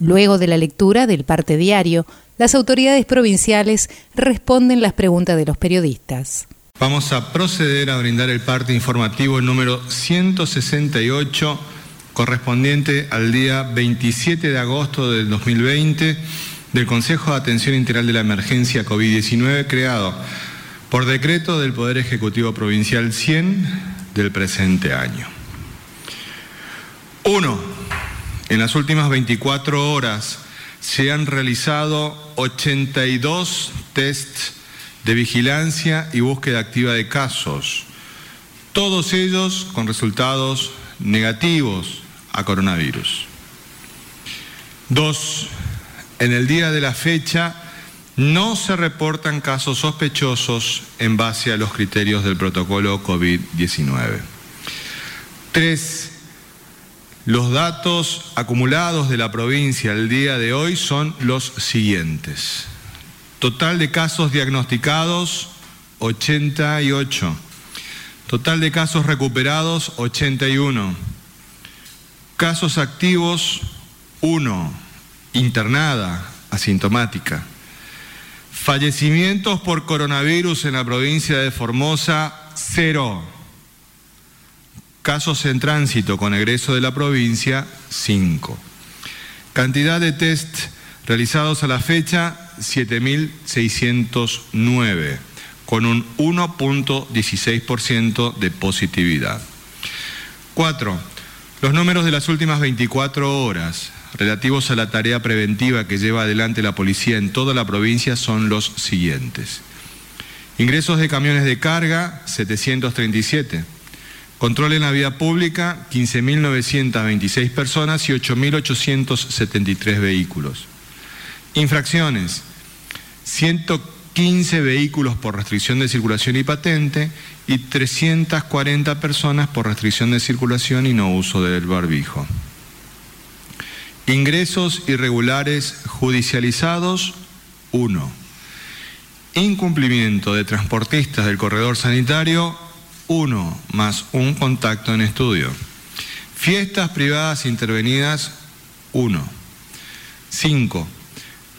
Luego de la lectura del parte diario, las autoridades provinciales responden las preguntas de los periodistas. Vamos a proceder a brindar el parte informativo número 168 correspondiente al día 27 de agosto del 2020 del Consejo de Atención Integral de la Emergencia COVID-19 creado por decreto del Poder Ejecutivo Provincial 100 del presente año. 1. En las últimas 24 horas se han realizado 82 tests de vigilancia y búsqueda activa de casos, todos ellos con resultados negativos a coronavirus. Dos, en el día de la fecha no se reportan casos sospechosos en base a los criterios del protocolo COVID-19. Tres, los datos acumulados de la provincia al día de hoy son los siguientes. Total de casos diagnosticados, 88. Total de casos recuperados, 81. Casos activos, 1. Internada, asintomática. Fallecimientos por coronavirus en la provincia de Formosa, 0. Casos en tránsito con egreso de la provincia, 5. Cantidad de test realizados a la fecha, 7.609, con un 1.16% de positividad. 4. Los números de las últimas 24 horas relativos a la tarea preventiva que lleva adelante la policía en toda la provincia son los siguientes. Ingresos de camiones de carga, 737 Control en la vía pública, 15.926 personas y 8.873 vehículos. Infracciones, 115 vehículos por restricción de circulación y patente y 340 personas por restricción de circulación y no uso del barbijo. Ingresos irregulares judicializados, 1. Incumplimiento de transportistas del corredor sanitario, 1 más un contacto en estudio. Fiestas privadas intervenidas, 1. 5.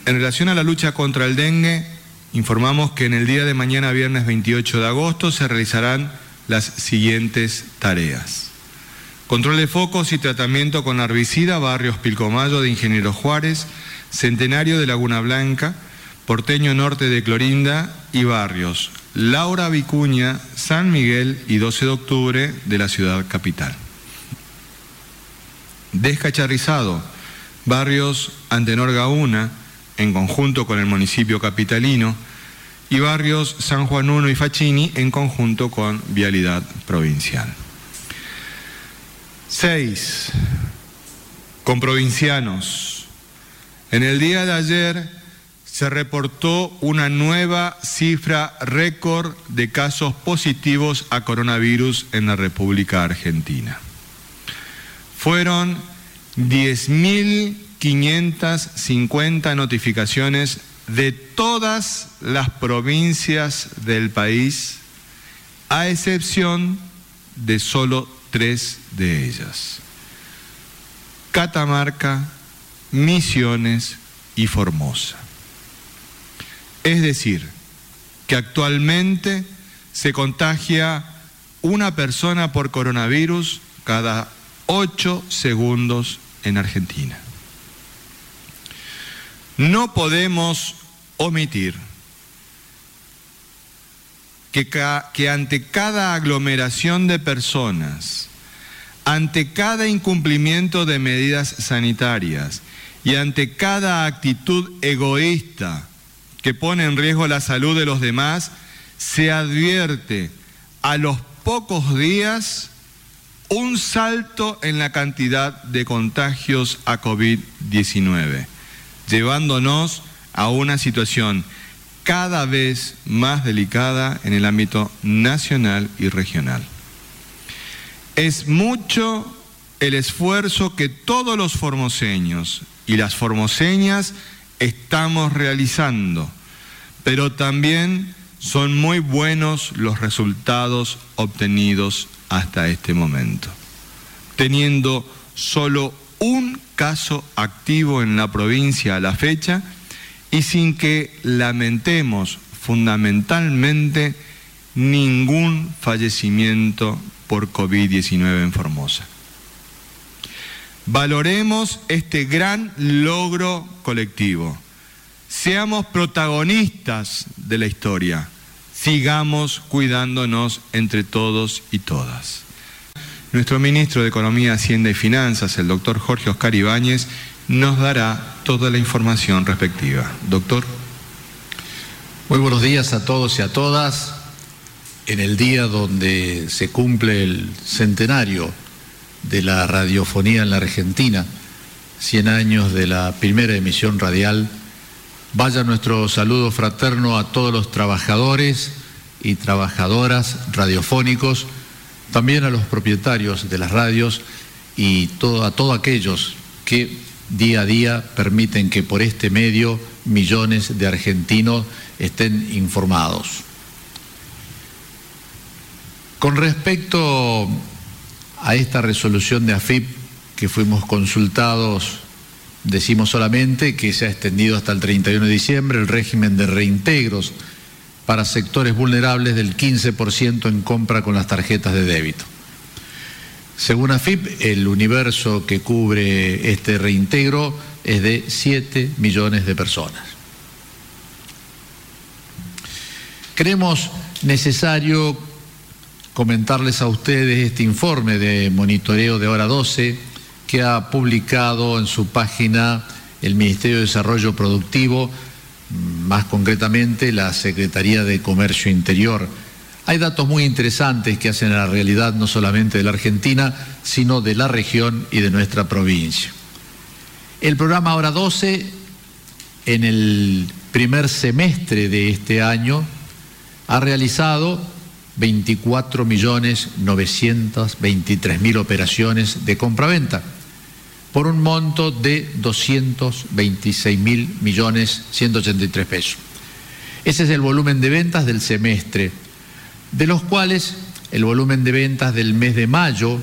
En relación a la lucha contra el dengue, informamos que en el día de mañana, viernes 28 de agosto, se realizarán las siguientes tareas. Control de focos y tratamiento con herbicida, barrios Pilcomayo de Ingeniero Juárez, Centenario de Laguna Blanca, Porteño Norte de Clorinda y barrios Laura Vicuña, San Miguel y 12 de octubre de la ciudad capital. Descacharrizado, barrios Antenor Gauna, en conjunto con el municipio capitalino, y barrios San Juan 1 y Facchini, en conjunto con Vialidad Provincial. 6. Con provincianos. En el día de ayer se reportó una nueva cifra récord de casos positivos a coronavirus en la República Argentina. Fueron 10.550 notificaciones de todas las provincias del país, a excepción de solo tres de ellas. Catamarca, Misiones y Formosa. Es decir, que actualmente se contagia una persona por coronavirus cada ocho segundos en Argentina. No podemos omitir que, que, ante cada aglomeración de personas, ante cada incumplimiento de medidas sanitarias y ante cada actitud egoísta que pone en riesgo la salud de los demás, se advierte a los pocos días un salto en la cantidad de contagios a COVID-19, llevándonos a una situación cada vez más delicada en el ámbito nacional y regional. Es mucho el esfuerzo que todos los formoseños y las formoseñas estamos realizando, pero también son muy buenos los resultados obtenidos hasta este momento, teniendo solo un caso activo en la provincia a la fecha y sin que lamentemos fundamentalmente ningún fallecimiento por COVID-19 en Formosa. Valoremos este gran logro colectivo. Seamos protagonistas de la historia. Sigamos cuidándonos entre todos y todas. Nuestro ministro de Economía, Hacienda y Finanzas, el doctor Jorge Oscar Ibáñez, nos dará toda la información respectiva. Doctor. Muy buenos días a todos y a todas. En el día donde se cumple el centenario de la radiofonía en la Argentina, 100 años de la primera emisión radial, vaya nuestro saludo fraterno a todos los trabajadores y trabajadoras radiofónicos, también a los propietarios de las radios y a todos aquellos que día a día permiten que por este medio millones de argentinos estén informados. Con respecto a esta resolución de AFIP que fuimos consultados, decimos solamente que se ha extendido hasta el 31 de diciembre el régimen de reintegros para sectores vulnerables del 15% en compra con las tarjetas de débito. Según AFIP, el universo que cubre este reintegro es de 7 millones de personas. Creemos necesario comentarles a ustedes este informe de monitoreo de hora 12 que ha publicado en su página el Ministerio de Desarrollo Productivo, más concretamente la Secretaría de Comercio Interior. Hay datos muy interesantes que hacen a la realidad no solamente de la Argentina, sino de la región y de nuestra provincia. El programa Hora 12, en el primer semestre de este año, ha realizado 24.923.000 operaciones de compra-venta por un monto de 226.183 pesos. Ese es el volumen de ventas del semestre, de los cuales el volumen de ventas del mes de mayo,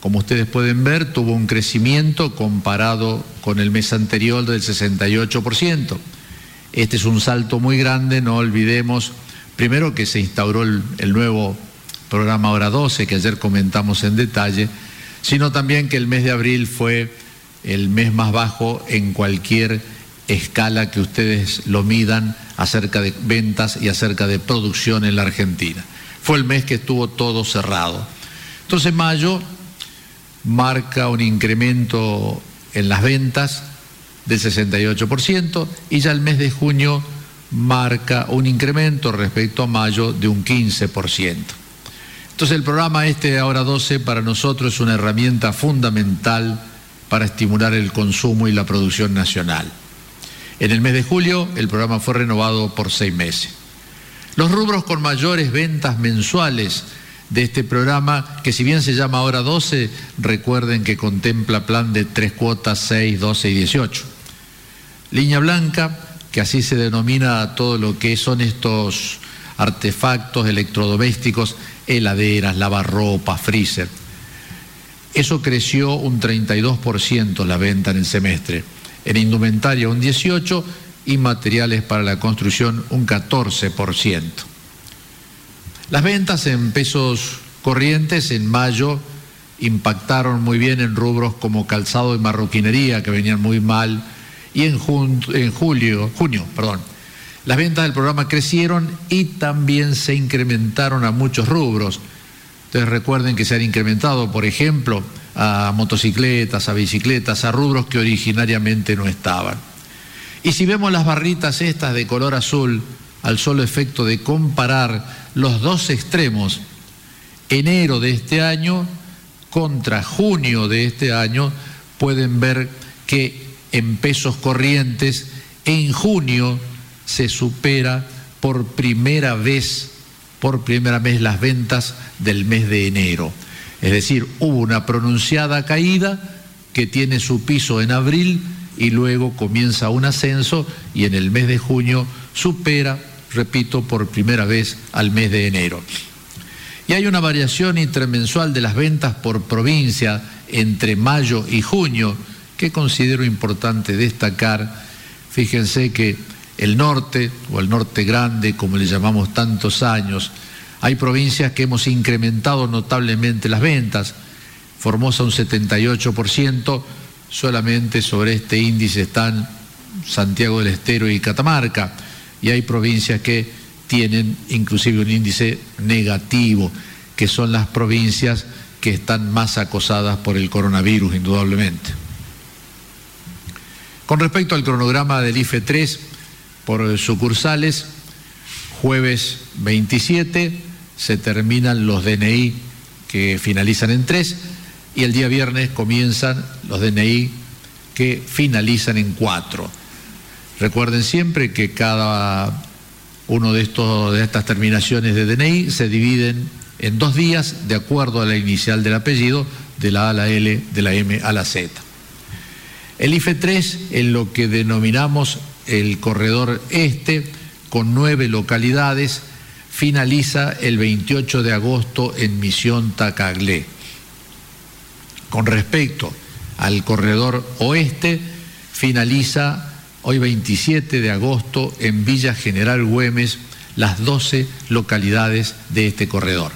como ustedes pueden ver, tuvo un crecimiento comparado con el mes anterior del 68%. Este es un salto muy grande, no olvidemos Primero que se instauró el, nuevo programa Hora 12, que ayer comentamos en detalle, sino también que el mes de abril fue el mes más bajo en cualquier escala que ustedes lo midan acerca de ventas y acerca de producción en la Argentina. Fue el mes que estuvo todo cerrado. Entonces mayo marca un incremento en las ventas del 68% y ya el mes de junio marca un incremento respecto a mayo de un 15%. Entonces el programa este ahora 12 para nosotros es una herramienta fundamental para estimular el consumo y la producción nacional. En el mes de julio el programa fue renovado por seis meses. Los rubros con mayores ventas mensuales de este programa, que si bien se llama ahora 12, recuerden que contempla plan de tres cuotas 6, 12 y 18. Línea blanca, que así se denomina todo lo que son estos artefactos electrodomésticos, heladeras, lavarropa, freezer. Eso creció un 32% la venta en el semestre, en indumentaria un 18% y materiales para la construcción un 14%. Las ventas en pesos corrientes en mayo impactaron muy bien en rubros como calzado y marroquinería, que venían muy mal, y en, julio, junio, perdón, las ventas del programa crecieron y también se incrementaron a muchos rubros. Entonces recuerden que se han incrementado, por ejemplo, a motocicletas, a bicicletas, a rubros que originariamente no estaban. Y si vemos las barritas estas de color azul, al solo efecto de comparar los dos extremos, enero de este año contra junio de este año, pueden ver que en pesos corrientes, en junio se supera por primera vez, por primera vez las ventas del mes de enero. Es decir, hubo una pronunciada caída que tiene su piso en abril y luego comienza un ascenso y en el mes de junio supera, repito, por primera vez al mes de enero. Y hay una variación intermensual de las ventas por provincia entre mayo y junio que considero importante destacar. Fíjense que el norte, o el norte grande, como le llamamos tantos años, hay provincias que hemos incrementado notablemente las ventas. Formosa un 78%, solamente sobre este índice están Santiago del Estero y Catamarca, y hay provincias que tienen inclusive un índice negativo, que son las provincias que están más acosadas por el coronavirus, indudablemente. Con respecto al cronograma del IFE 3 por sucursales, jueves 27 se terminan los DNI que finalizan en 3 y el día viernes comienzan los DNI que finalizan en 4. Recuerden siempre que cada uno de, estos, de estas terminaciones de DNI se dividen en dos días de acuerdo a la inicial del apellido, de la A a la L, de la M a la Z. El IFE 3, en lo que denominamos el corredor este, con nueve localidades, finaliza el 28 de agosto en Misión Tacaglé. Con respecto al corredor oeste, finaliza hoy 27 de agosto en Villa General Güemes las 12 localidades de este corredor.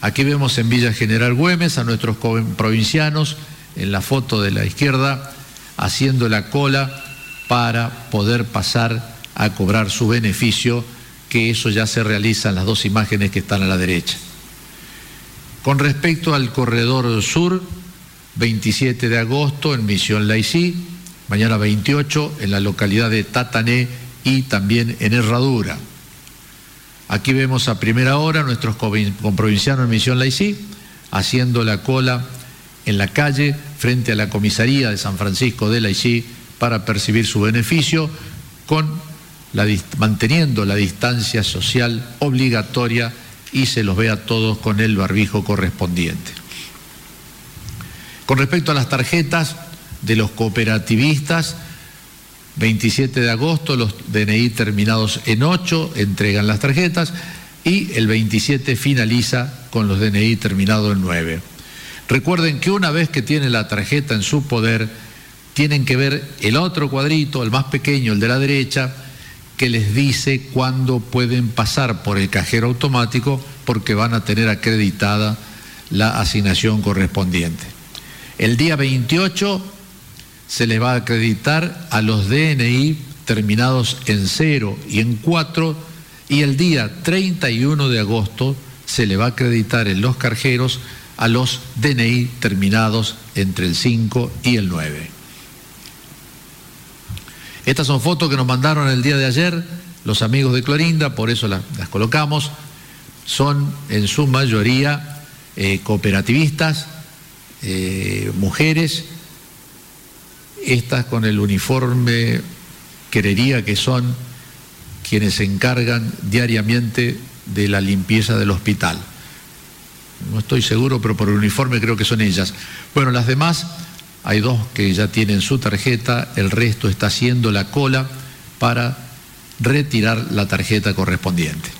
Aquí vemos en Villa General Güemes a nuestros provincianos en la foto de la izquierda haciendo la cola para poder pasar a cobrar su beneficio, que eso ya se realiza en las dos imágenes que están a la derecha. Con respecto al corredor sur, 27 de agosto en Misión Laicí, mañana 28 en la localidad de Tatané y también en Herradura. Aquí vemos a primera hora nuestros comprovincianos en Misión Laicí haciendo la cola en la calle frente a la comisaría de San Francisco de Laicí para percibir su beneficio con la, manteniendo la distancia social obligatoria y se los ve a todos con el barbijo correspondiente. Con respecto a las tarjetas de los cooperativistas, 27 de agosto los DNI terminados en 8 entregan las tarjetas y el 27 finaliza con los DNI terminados en 9. Recuerden que una vez que tienen la tarjeta en su poder, tienen que ver el otro cuadrito, el más pequeño, el de la derecha, que les dice cuándo pueden pasar por el cajero automático porque van a tener acreditada la asignación correspondiente. El día 28 se les va a acreditar a los DNI terminados en 0 y en 4 y el día 31 de agosto se le va a acreditar en los cajeros a los DNI terminados entre el 5 y el 9. Estas son fotos que nos mandaron el día de ayer los amigos de Clorinda, por eso las, colocamos. Son en su mayoría eh, cooperativistas, eh, mujeres, estas con el uniforme, querería que son quienes se encargan diariamente de la limpieza del hospital. No estoy seguro, pero por el uniforme creo que son ellas. Bueno, las demás hay dos que ya tienen su tarjeta, el resto está haciendo la cola para retirar la tarjeta correspondiente.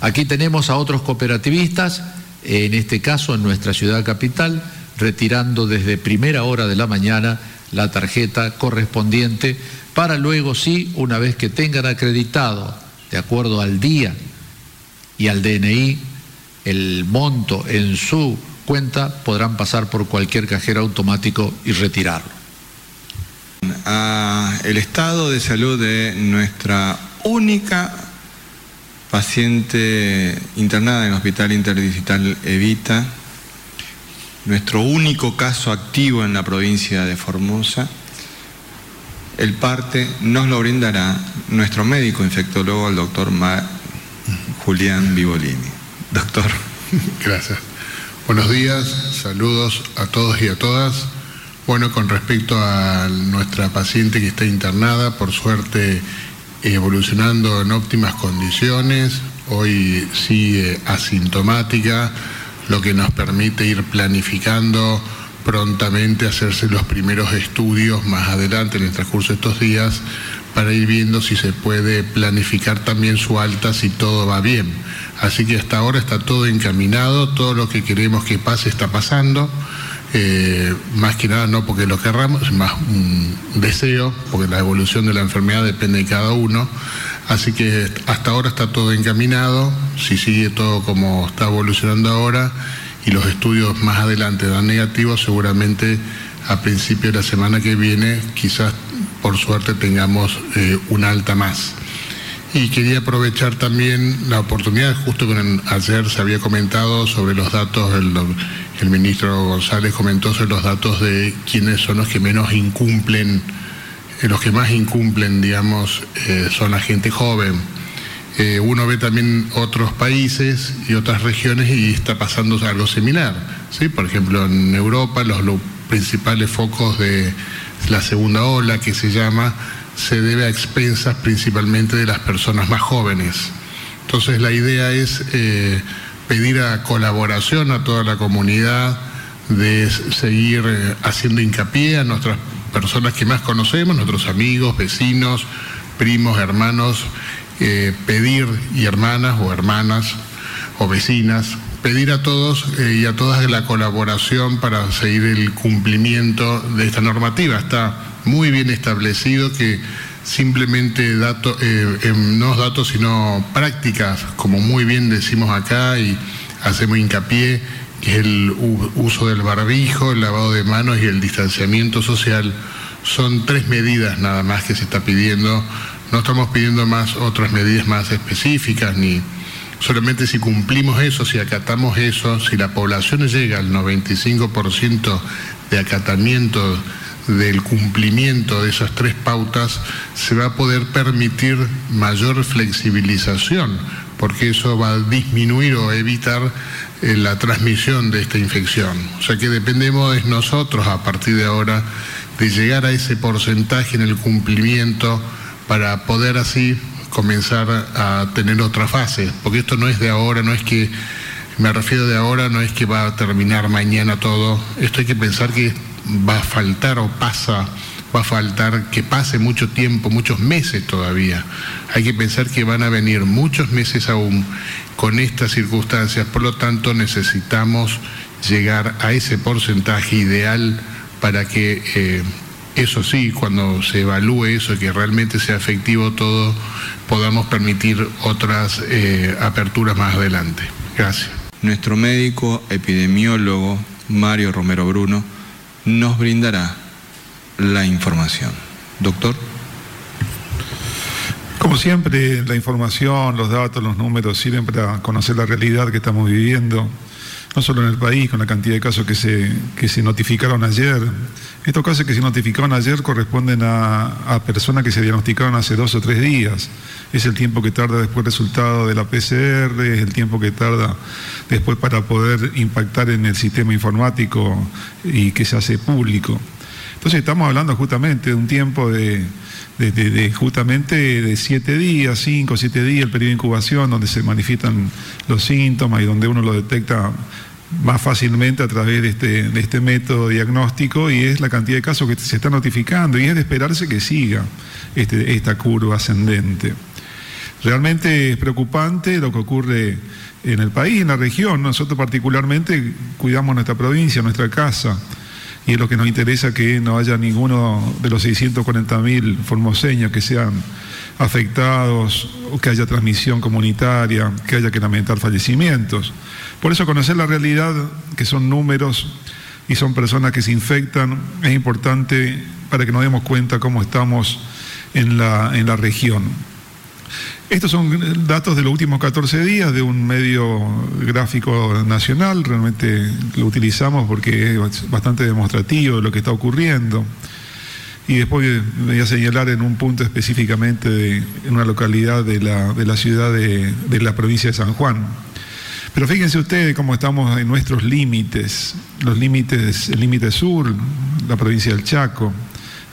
Aquí tenemos a otros cooperativistas, en este caso en nuestra ciudad capital, retirando desde primera hora de la mañana la tarjeta correspondiente para luego sí, una vez que tengan acreditado, de acuerdo al día y al DNI, el monto en su cuenta, podrán pasar por cualquier cajero automático y retirarlo. el estado de salud de nuestra única paciente internada en el Hospital Interdigital Evita, nuestro único caso activo en la provincia de Formosa, el parte nos lo brindará nuestro médico infectólogo, el doctor Julián Vivolini. Doctor. Gracias. Buenos días, saludos a todos y a todas. Bueno, con respecto a nuestra paciente que está internada, por suerte evolucionando en óptimas condiciones, hoy sigue asintomática, lo que nos permite ir planificando prontamente hacerse los primeros estudios más adelante en el transcurso de estos días para ir viendo si se puede planificar también su alta si todo va bien. Así que hasta ahora está todo encaminado, todo lo que queremos que pase está pasando. Eh, más que nada no porque lo querramos, más un deseo, porque la evolución de la enfermedad depende de cada uno. Así que hasta ahora está todo encaminado, si sigue todo como está evolucionando ahora y los estudios más adelante dan negativos, seguramente a principio de la semana que viene quizás por suerte tengamos eh, una alta más. Y quería aprovechar también la oportunidad, justo que ayer se había comentado sobre los datos, el, ministro González comentó sobre los datos de quiénes son los que menos incumplen, eh, los que más incumplen, digamos, eh, son la gente joven. uno ve también otros países y otras regiones y está pasando algo similar. ¿sí? Por ejemplo, en Europa los principales focos de la segunda ola que se llama, se debe a expensas principalmente de las personas más jóvenes. Entonces la idea es eh, pedir a colaboración a toda la comunidad de seguir eh, haciendo hincapié a nuestras personas que más conocemos, nuestros amigos, vecinos, primos, hermanos, eh, pedir y hermanas o hermanas o vecinas pedir a todos eh, y a todas la colaboración para seguir el cumplimiento de esta normativa. Está muy bien establecido que simplemente datos, eh, no datos sino prácticas, como muy bien decimos acá y hacemos hincapié, que es el uso del barbijo, el lavado de manos y el distanciamiento social. Son tres medidas nada más que se está pidiendo. No estamos pidiendo más otras medidas más específicas ni Solamente si cumplimos eso, si acatamos eso, si la población llega al 95% de acatamiento del cumplimiento de esas tres pautas, se va a poder permitir mayor flexibilización, porque eso va a disminuir o evitar eh, la transmisión de esta infección. O sea que dependemos de nosotros a partir de ahora de llegar a ese porcentaje en el cumplimiento para poder así comenzar a tener otra fase, porque esto no es de ahora, no es que, me refiero de ahora, no es que va a terminar mañana todo, esto hay que pensar que va a faltar o pasa, va a faltar que pase mucho tiempo, muchos meses todavía. Hay que pensar que van a venir muchos meses aún con estas circunstancias, por lo tanto necesitamos llegar a ese porcentaje ideal para que eh, eso sí, cuando se evalúe eso, que realmente sea efectivo todo, podamos permitir otras eh, aperturas más adelante. Gracias. Nuestro médico epidemiólogo, Mario Romero Bruno, nos brindará la información. Doctor. Como siempre, la información, los datos, los números sirven para conocer la realidad que estamos viviendo no solo en el país, con la cantidad de casos que se, que se notificaron ayer. Estos casos que se notificaron ayer corresponden a, personas que se diagnosticaron hace dos o tres días. Es el tiempo que tarda después el resultado de la PCR, es el tiempo que tarda después para poder impactar en el sistema informático y que se hace público. Entonces estamos hablando justamente de un tiempo de, de, justamente de siete días, cinco, siete días, el periodo de incubación, donde se manifiestan los síntomas y donde uno lo detecta más fácilmente a través de este, de este método diagnóstico y es la cantidad de casos que se está notificando y es de esperarse que siga este, esta curva ascendente. Realmente es preocupante lo que ocurre en el país, en la región. Nosotros particularmente cuidamos nuestra provincia, nuestra casa, y es lo que nos interesa que no haya ninguno de los 640.000 formoseños que sean afectados, o que haya transmisión comunitaria, que haya que lamentar fallecimientos. Por eso conocer la realidad, que son números y son personas que se infectan, es importante para que nos demos cuenta cómo estamos en la, en la región. Estos son datos de los últimos 14 días de un medio gráfico nacional, realmente lo utilizamos porque es bastante demostrativo de lo que está ocurriendo. Y después voy a señalar en un punto específicamente de, en una localidad de la, de la ciudad de, de la provincia de San Juan. Pero fíjense ustedes cómo estamos en nuestros límites, los límites, el límite sur, la provincia del Chaco.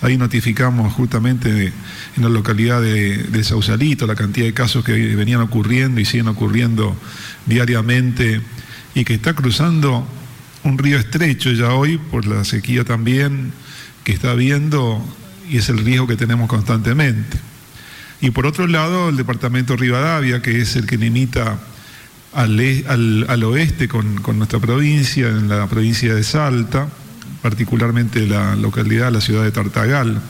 Ahí notificamos justamente en la localidad de, Sausalito la cantidad de casos que venían ocurriendo y siguen ocurriendo diariamente y que está cruzando un río estrecho ya hoy por la sequía también que está habiendo y es el riesgo que tenemos constantemente. Y por otro lado, el departamento Rivadavia, que es el que limita al, e, al, oeste con, con, nuestra provincia, en la provincia de Salta, particularmente la localidad, la ciudad de Tartagal,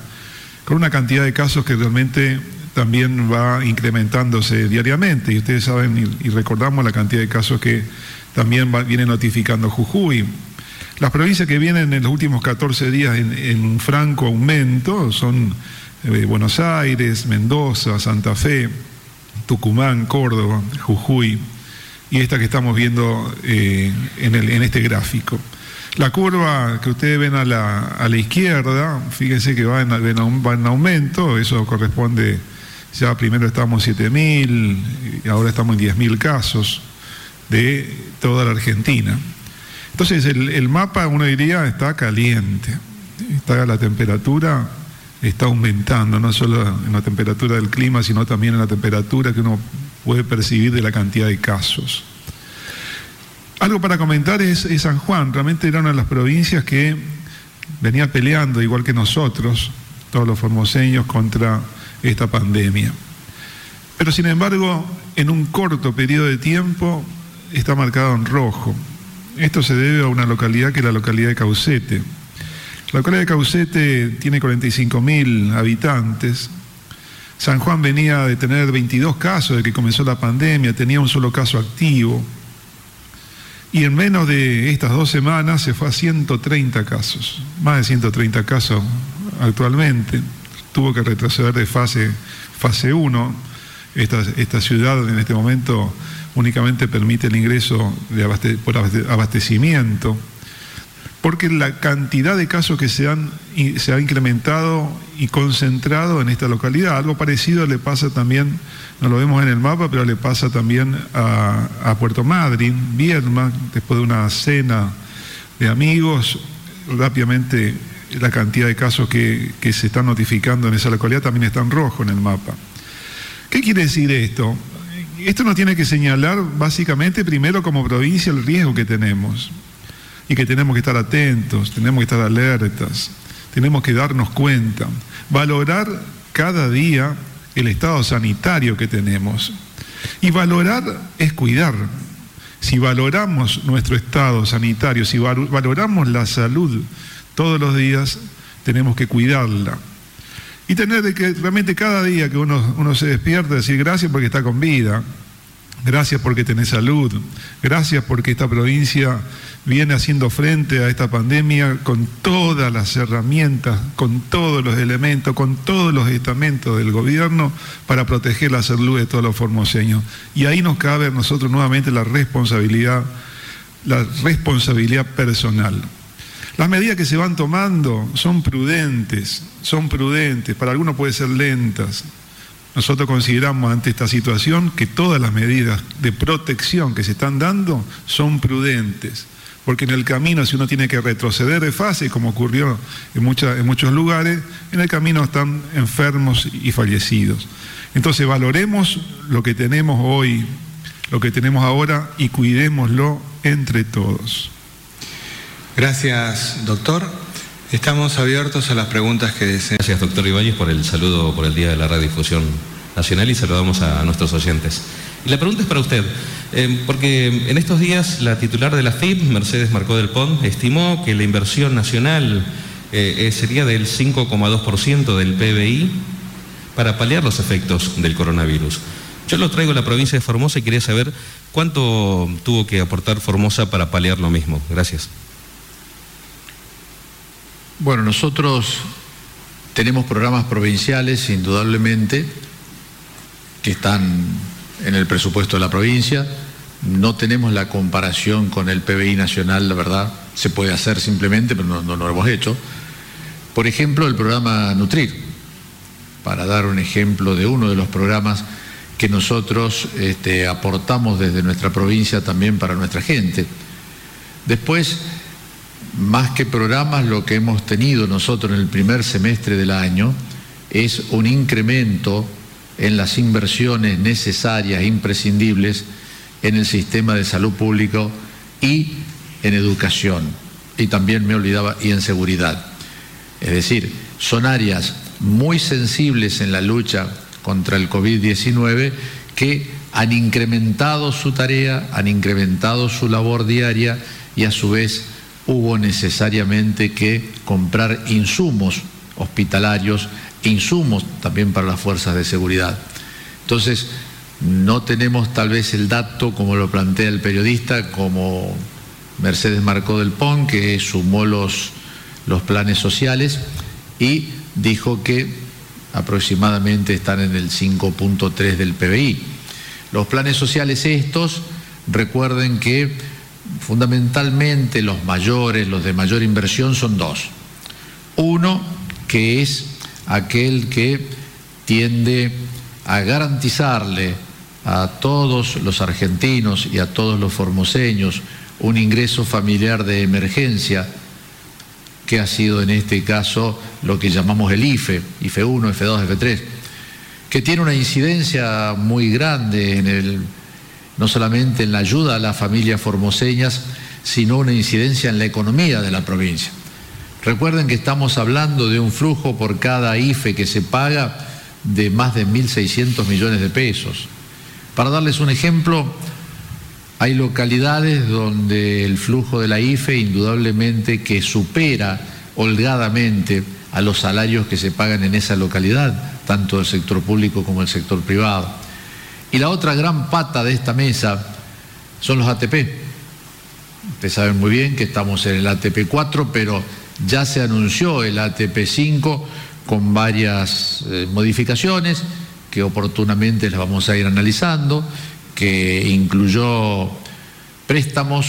con una cantidad de casos que realmente también va incrementándose diariamente. Y ustedes saben y, recordamos la cantidad de casos que también viene notificando Jujuy. Las provincias que vienen en los últimos 14 días en, un franco aumento son eh, Buenos Aires, Mendoza, Santa Fe, Tucumán, Córdoba, Jujuy y esta que estamos viendo eh, en, en este gráfico. La curva que ustedes ven a la, a la izquierda, fíjense que va en, va en, aumento, eso corresponde, ya primero estábamos 7.000 y ahora estamos en 10.000 casos de toda la Argentina. Entonces el, el, mapa, uno diría, está caliente, está la temperatura está aumentando, no solo en la temperatura del clima, sino también en la temperatura que uno puede percibir de la cantidad de casos. Algo para comentar es, San Juan, realmente era una de las provincias que venía peleando, igual que nosotros, todos los formoseños, contra esta pandemia. Pero sin embargo, en un corto periodo de tiempo está marcado en rojo. Esto se debe a una localidad que es la localidad de Caucete. La localidad de Caucete tiene 45.000 habitantes. San Juan venía de tener 22 casos de que comenzó la pandemia, tenía un solo caso activo. Y en menos de estas dos semanas se fue a 130 casos, más de 130 casos actualmente. Tuvo que retroceder de fase, fase 1. Esta, esta ciudad en este momento únicamente permite el ingreso de por abastecimiento porque la cantidad de casos que se han se ha incrementado y concentrado en esta localidad. Algo parecido le pasa también, no lo vemos en el mapa, pero le pasa también a, Puerto Madryn, Viedma, después de una cena de amigos, rápidamente la cantidad de casos que, que se están notificando en esa localidad también está en rojo en el mapa. ¿Qué quiere decir esto? Esto nos tiene que señalar básicamente primero como provincia el riesgo que tenemos y que tenemos que estar atentos, tenemos que estar alertas, tenemos que darnos cuenta, valorar cada día el estado sanitario que tenemos. Y valorar es cuidar. Si valoramos nuestro estado sanitario, si valoramos la salud todos los días, tenemos que cuidarla. Y tener que realmente cada día que uno, uno se despierta, decir gracias porque está con vida, gracias porque tenés salud, gracias porque esta provincia viene haciendo frente a esta pandemia con todas las herramientas, con todos los elementos, con todos los estamentos del gobierno para proteger la salud de todos los formoseños. Y ahí nos cabe a nosotros nuevamente la responsabilidad, la responsabilidad personal. Las medidas que se van tomando son prudentes, son prudentes, para algunos pueden ser lentas. Nosotros consideramos ante esta situación que todas las medidas de protección que se están dando son prudentes porque en el camino, si uno tiene que retroceder de fase, como ocurrió en, en muchos lugares, en el camino están enfermos y fallecidos. Entonces valoremos lo que tenemos hoy, lo que tenemos ahora y cuidémoslo entre todos. Gracias, doctor. Estamos abiertos a las preguntas que deseen. Gracias, doctor Ibáñez, por el saludo por el Día de la Radiodifusión Nacional y saludamos a nuestros oyentes. Y la pregunta es para usted, eh, porque en estos días la titular de la FIP, Mercedes Marcó del Pont, estimó que la inversión nacional eh, eh, sería del 5,2% del PBI para paliar los efectos del coronavirus. Yo lo traigo a la provincia de Formosa y quería saber cuánto tuvo que aportar Formosa para paliar lo mismo. Gracias. Bueno, nosotros tenemos programas provinciales, indudablemente, que están en el presupuesto de la provincia. No tenemos la comparación con el PBI nacional, la verdad, se puede hacer simplemente, pero no, lo hemos hecho. Por ejemplo, el programa Nutrir, para dar un ejemplo de uno de los programas que nosotros este, aportamos desde nuestra provincia también para nuestra gente. Después, más que programas, lo que hemos tenido nosotros en el primer semestre del año es un incremento en las inversiones necesarias, imprescindibles, en el sistema de salud público y en educación. Y también me olvidaba, y en seguridad. Es decir, son áreas muy sensibles en la lucha contra el COVID-19 que han incrementado su tarea, han incrementado su labor diaria y a su vez hubo necesariamente que comprar insumos hospitalarios, insumos también para las fuerzas de seguridad. Entonces, no tenemos tal vez el dato como lo plantea el periodista, como Mercedes Marcó del Pon, que sumó los, los planes sociales y dijo que aproximadamente están en el 5.3 del PBI. Los planes sociales estos, recuerden que fundamentalmente los mayores, los de mayor inversión son dos. Uno, que es aquel que tiende a garantizarle a todos los argentinos y a todos los formoseños un ingreso familiar de emergencia, que ha sido en este caso lo que llamamos el IFE, IFE 1, IFE 2, IFE 3, que tiene una incidencia muy grande en el no solamente en la ayuda a las familias formoseñas, sino una incidencia en la economía de la provincia. Recuerden que estamos hablando de un flujo por cada IFE que se paga de más de 1.600 millones de pesos. Para darles un ejemplo, hay localidades donde el flujo de la IFE indudablemente que supera holgadamente a los salarios que se pagan en esa localidad, tanto del sector público como del sector privado. Y la otra gran pata de esta mesa son los ATP. Ustedes saben muy bien que estamos en el ATP 4, pero ya se anunció el ATP 5 con varias eh, modificaciones que oportunamente las vamos a ir analizando, que incluyó préstamos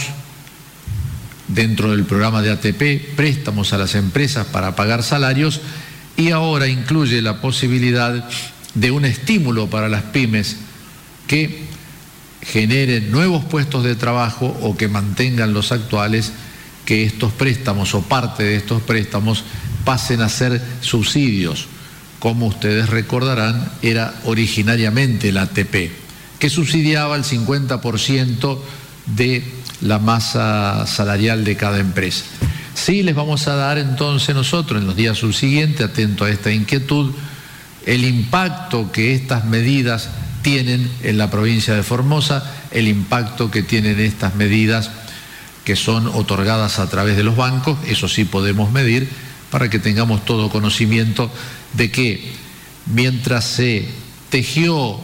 dentro del programa de ATP, préstamos a las empresas para pagar salarios y ahora incluye la posibilidad de un estímulo para las pymes que generen nuevos puestos de trabajo o que mantengan los actuales, que estos préstamos o parte de estos préstamos pasen a ser subsidios. Como ustedes recordarán, era originariamente la ATP, que subsidiaba el 50% de la masa salarial de cada empresa. Sí les vamos a dar entonces nosotros en los días subsiguientes, atento a esta inquietud, el impacto que estas medidas tienen en la provincia de Formosa, el impacto que tienen estas medidas que son otorgadas a través de los bancos, eso sí podemos medir, para que tengamos todo conocimiento de que mientras se tejió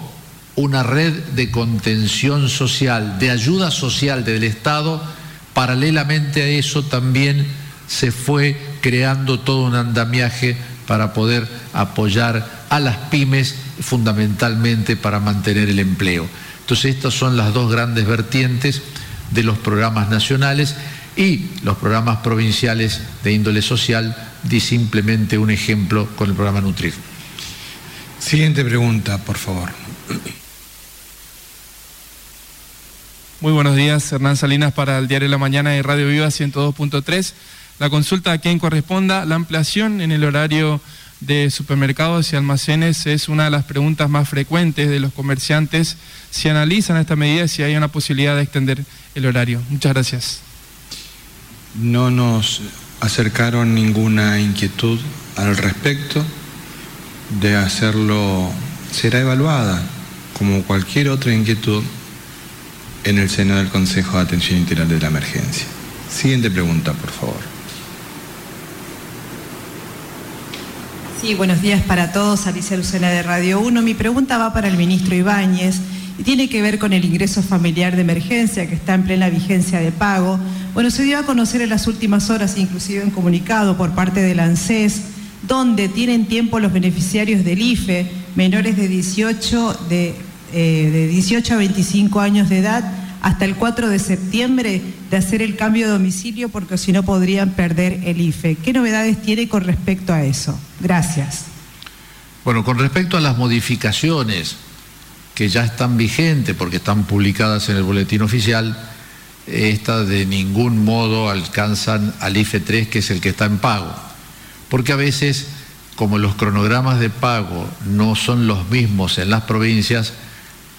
una red de contención social, de ayuda social del Estado, paralelamente a eso también se fue creando todo un andamiaje para poder apoyar a las pymes fundamentalmente para mantener el empleo. Entonces estas son las dos grandes vertientes de los programas nacionales y los programas provinciales de índole social, di simplemente un ejemplo con el programa Nutrir. Siguiente pregunta, por favor. Muy buenos días, Hernán Salinas para el Diario de la Mañana de Radio Viva 102.3. La consulta a quien corresponda, la ampliación en el horario de supermercados y almacenes es una de las preguntas más frecuentes de los comerciantes. Si analizan esta medida, si hay una posibilidad de extender el horario. Muchas gracias. No nos acercaron ninguna inquietud al respecto. De hacerlo, será evaluada como cualquier otra inquietud en el seno del Consejo de Atención Integral de la Emergencia. Siguiente pregunta, por favor. Sí, buenos días para todos. Alicia Lucena de Radio 1. Mi pregunta va para el ministro Ibáñez y tiene que ver con el ingreso familiar de emergencia que está en plena vigencia de pago. Bueno, se dio a conocer en las últimas horas, inclusive en comunicado por parte del ANSES, donde tienen tiempo los beneficiarios del IFE, menores de 18, de, eh, de 18 a 25 años de edad, hasta el 4 de septiembre de hacer el cambio de domicilio porque si no podrían perder el IFE. ¿Qué novedades tiene con respecto a eso? Gracias. Bueno, con respecto a las modificaciones que ya están vigentes porque están publicadas en el boletín oficial, estas de ningún modo alcanzan al IFE 3, que es el que está en pago. Porque a veces, como los cronogramas de pago no son los mismos en las provincias,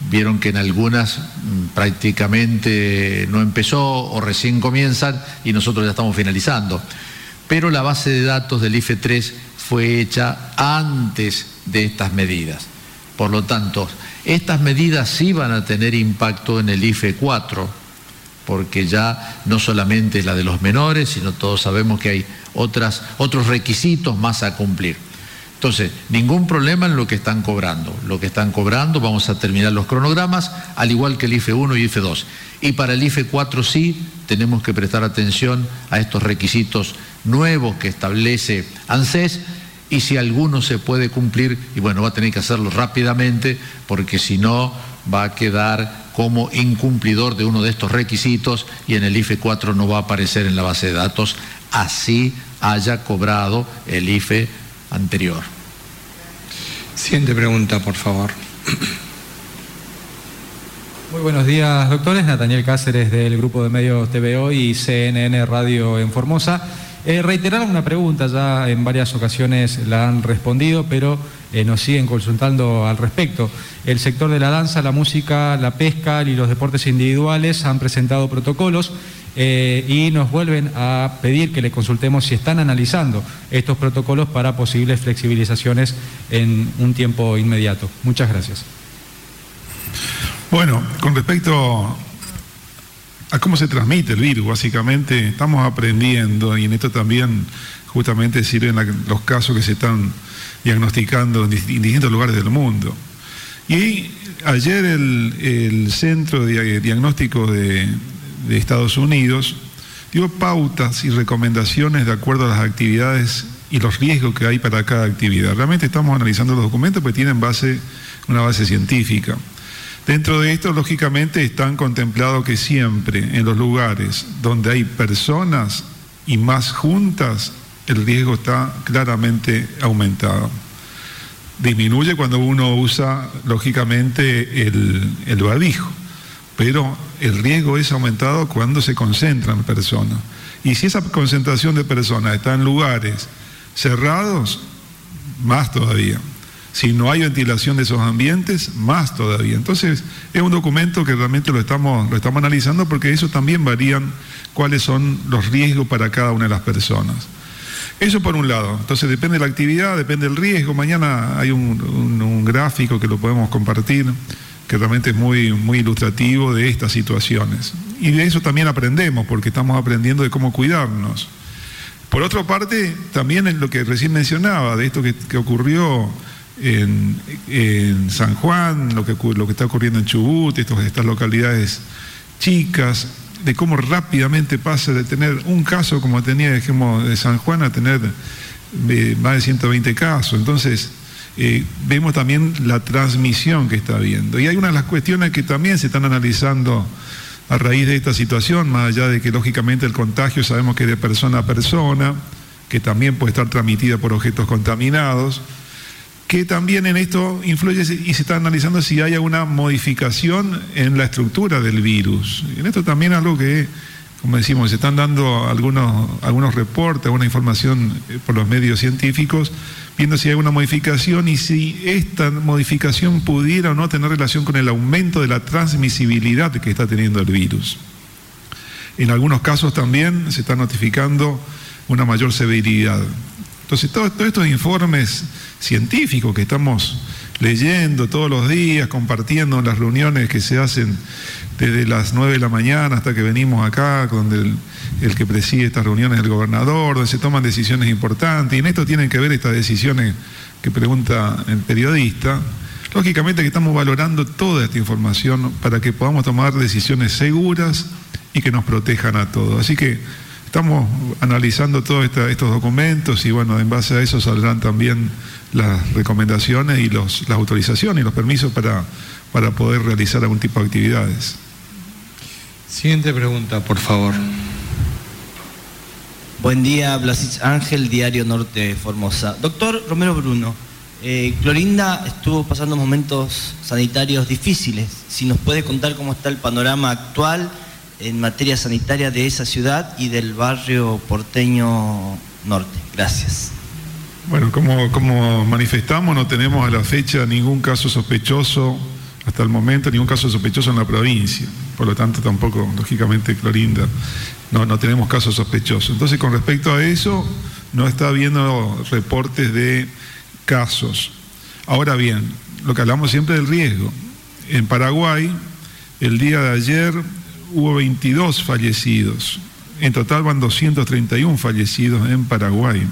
vieron que en algunas mm, prácticamente no empezó o recién comienzan y nosotros ya estamos finalizando. Pero la base de datos del IFE 3 fue hecha antes de estas medidas. Por lo tanto, estas medidas sí van a tener impacto en el IFE 4, porque ya no solamente la de los menores, sino todos sabemos que hay otras, otros requisitos más a cumplir. Entonces, ningún problema en lo que están cobrando. Lo que están cobrando, vamos a terminar los cronogramas, al igual que el IFE 1 y IFE 2. Y para el IFE 4 sí, tenemos que prestar atención a estos requisitos nuevos que establece ANSES y si alguno se puede cumplir, y bueno, va a tener que hacerlo rápidamente, porque si no va a quedar como incumplidor de uno de estos requisitos y en el IFE 4 no va a aparecer en la base de datos, así haya cobrado el IFE anterior. Siguiente pregunta, por favor. Muy buenos días, doctores. Nathaniel Cáceres del Grupo de Medios TVO y CNN Radio en Formosa. Eh, reiterar una pregunta, ya en varias ocasiones la han respondido, pero eh, nos siguen consultando al respecto. El sector de la danza, la música, la pesca y los deportes individuales han presentado protocolos eh, y nos vuelven a pedir que le consultemos si están analizando estos protocolos para posibles flexibilizaciones en un tiempo inmediato. Muchas gracias. Bueno, con respecto a cómo se transmite el virus, básicamente estamos aprendiendo y en esto también justamente sirven los casos que se están diagnosticando en distintos lugares del mundo. Y ayer el, Centro de Diagnóstico de, de Estados Unidos dio pautas y recomendaciones de acuerdo a las actividades y los riesgos que hay para cada actividad. Realmente estamos analizando los documentos porque tienen base, una base científica. Dentro de esto, lógicamente, están contemplados que siempre en los lugares donde hay personas y más juntas, el riesgo está claramente aumentado. Disminuye cuando uno usa, lógicamente, el, el barbijo, pero el riesgo es aumentado cuando se concentran personas. Y si esa concentración de personas está en lugares cerrados, más todavía. Si no hay ventilación de esos ambientes, más todavía. Entonces, es un documento que realmente lo estamos, lo estamos analizando porque eso también varían cuáles son los riesgos para cada una de las personas. Eso por un lado. Entonces, depende de la actividad, depende del riesgo. Mañana hay un, gráfico que lo podemos compartir que realmente es muy, muy ilustrativo de estas situaciones. Y de eso también aprendemos, porque estamos aprendiendo de cómo cuidarnos. Por otra parte, también en lo que recién mencionaba, de esto que, ocurrió en, San Juan, lo que, lo que está ocurriendo en Chubut, estas localidades chicas, de cómo rápidamente pasa de tener un caso como tenía, dijimos, de San Juan a tener eh, más de 120 casos. Entonces, eh, vemos también la transmisión que está habiendo. Y hay una de las cuestiones que también se están analizando a raíz de esta situación, más allá de que lógicamente el contagio sabemos que es de persona a persona, que también puede estar transmitida por objetos contaminados que también en esto influye y se está analizando si hay alguna modificación en la estructura del virus. En esto también algo que, como decimos, se están dando algunos, algunos reportes, alguna información eh, por los medios científicos, viendo si hay alguna modificación y si esta modificación pudiera o no tener relación con el aumento de la transmisibilidad que está teniendo el virus. En algunos casos también se está notificando una mayor severidad. Entonces, todos estos informes científicos que estamos leyendo todos los días, compartiendo en las reuniones que se hacen desde las 9 de la mañana hasta que venimos acá, donde el, que preside estas reuniones es el gobernador, donde se toman decisiones importantes, y en esto tienen que ver estas decisiones que pregunta el periodista. Lógicamente que estamos valorando toda esta información para que podamos tomar decisiones seguras y que nos protejan a todos. Así que Estamos analizando todos estos documentos y bueno, en base a eso saldrán también las recomendaciones y las autorizaciones y los permisos para, para poder realizar algún tipo de actividades. Siguiente pregunta, por favor. Buen día, Blasis Ángel, Diario Norte Formosa. Doctor Romero Bruno, eh, Clorinda estuvo pasando momentos sanitarios difíciles. Si nos puede contar cómo está el panorama actual en materia sanitaria de esa ciudad y del barrio porteño norte. Gracias. Bueno, como, como manifestamos, no tenemos a la fecha ningún caso sospechoso, hasta el momento ningún caso sospechoso en la provincia. Por lo tanto, tampoco, lógicamente, Clorinda, no, no tenemos casos sospechosos. Entonces, con respecto a eso, no está habiendo reportes de casos. Ahora bien, lo que hablamos siempre del riesgo. En Paraguay, el día de ayer hubo 22 fallecidos. En total van 231 fallecidos en Paraguay.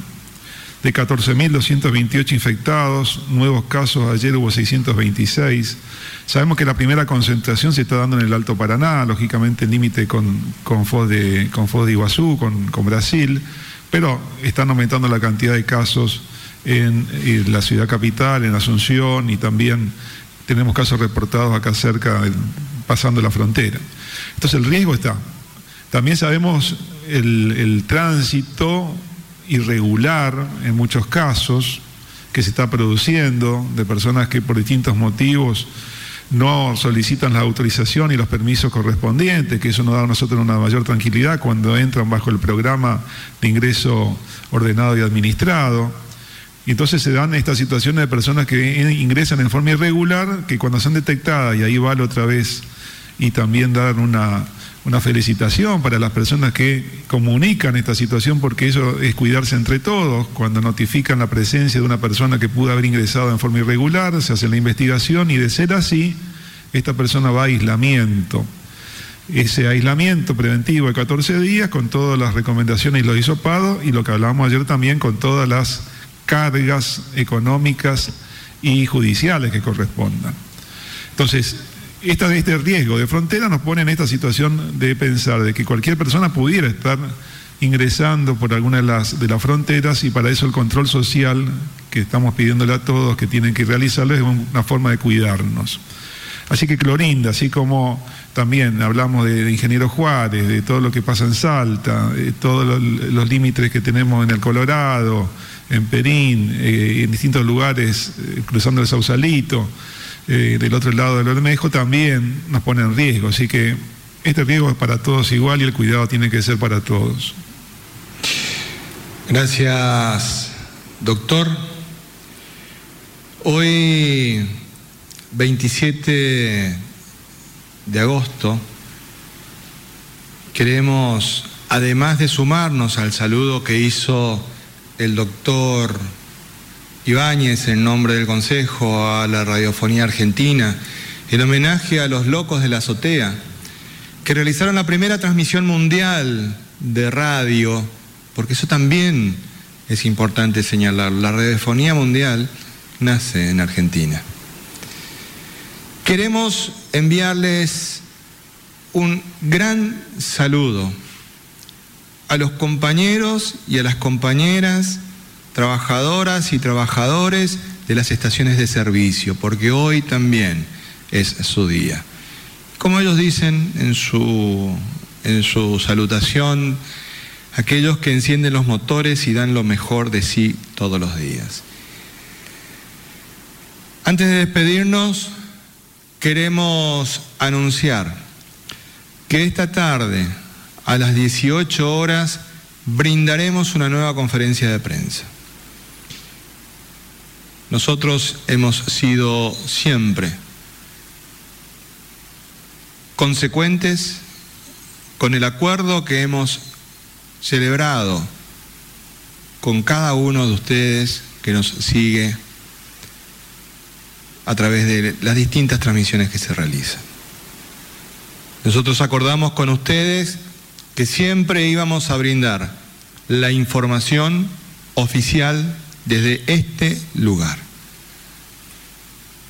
De 14.228 infectados, nuevos casos, ayer hubo 626. Sabemos que la primera concentración se está dando en el Alto Paraná, lógicamente límite con, con, Foz de, con de Iguazú, con, con Brasil, pero están aumentando la cantidad de casos en, en, la ciudad capital, en Asunción, y también tenemos casos reportados acá cerca, pasando la frontera. Entonces el riesgo está. También sabemos el, el tránsito irregular en muchos casos que se está produciendo de personas que por distintos motivos no solicitan la autorización y los permisos correspondientes, que eso nos da a nosotros una mayor tranquilidad cuando entran bajo el programa de ingreso ordenado y administrado. Y entonces se dan estas situaciones de personas que ingresan en forma irregular, que cuando son detectadas, y ahí vale otra vez, y también dar una, una felicitación para las personas que comunican esta situación, porque eso es cuidarse entre todos. Cuando notifican la presencia de una persona que pudo haber ingresado en forma irregular, se hace la investigación y de ser así, esta persona va a aislamiento. Ese aislamiento preventivo de 14 días con todas las recomendaciones y los hisopados y lo que hablábamos ayer también con todas las cargas económicas y judiciales que correspondan. Entonces, este riesgo de frontera nos pone en esta situación de pensar de que cualquier persona pudiera estar ingresando por alguna de las, de las fronteras y para eso el control social que estamos pidiéndole a todos que tienen que realizarlo es una forma de cuidarnos. Así que Clorinda, así como también hablamos de, Ingeniero Juárez, de todo lo que pasa en Salta, de todos los, los límites que tenemos en el Colorado, en Perín, eh, en distintos lugares, eh, cruzando el Sausalito, eh, del otro lado del Bermejo también nos pone en riesgo. Así que este riesgo es para todos igual y el cuidado tiene que ser para todos. Gracias, doctor. Hoy, 27 de agosto, queremos, además de sumarnos al saludo que hizo el doctor Ibáñez en nombre del Consejo a la Radiofonía Argentina, en homenaje a los locos de la azotea, que realizaron la primera transmisión mundial de radio, porque eso también es importante señalar. La radiofonía mundial nace en Argentina. Queremos enviarles un gran saludo a los compañeros y a las compañeras trabajadoras y trabajadores de las estaciones de servicio, porque hoy también es su día. Como ellos dicen en su, en su salutación, aquellos que encienden los motores y dan lo mejor de sí todos los días. Antes de despedirnos, queremos anunciar que esta tarde, a las 18 horas, brindaremos una nueva conferencia de prensa. Nosotros hemos sido siempre consecuentes con el acuerdo que hemos celebrado con cada uno de ustedes que nos sigue a través de las distintas transmisiones que se realizan. Nosotros acordamos con ustedes que siempre íbamos a brindar la información oficial desde este lugar.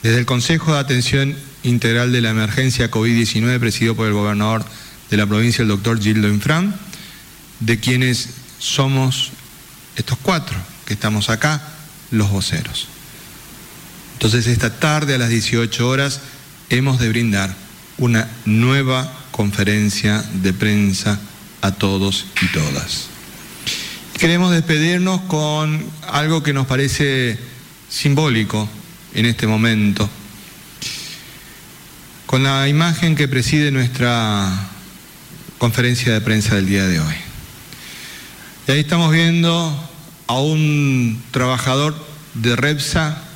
Desde el Consejo de Atención Integral de la Emergencia COVID-19, presidido por el gobernador de la provincia, el doctor Gildo Infran, de quienes somos estos cuatro que estamos acá, los voceros. Entonces, esta tarde a las 18 horas hemos de brindar una nueva conferencia de prensa a todos y todas. Queremos despedirnos con algo que nos parece simbólico en este momento, con la imagen que preside nuestra conferencia de prensa del día de hoy. Y ahí estamos viendo a un trabajador de Repsa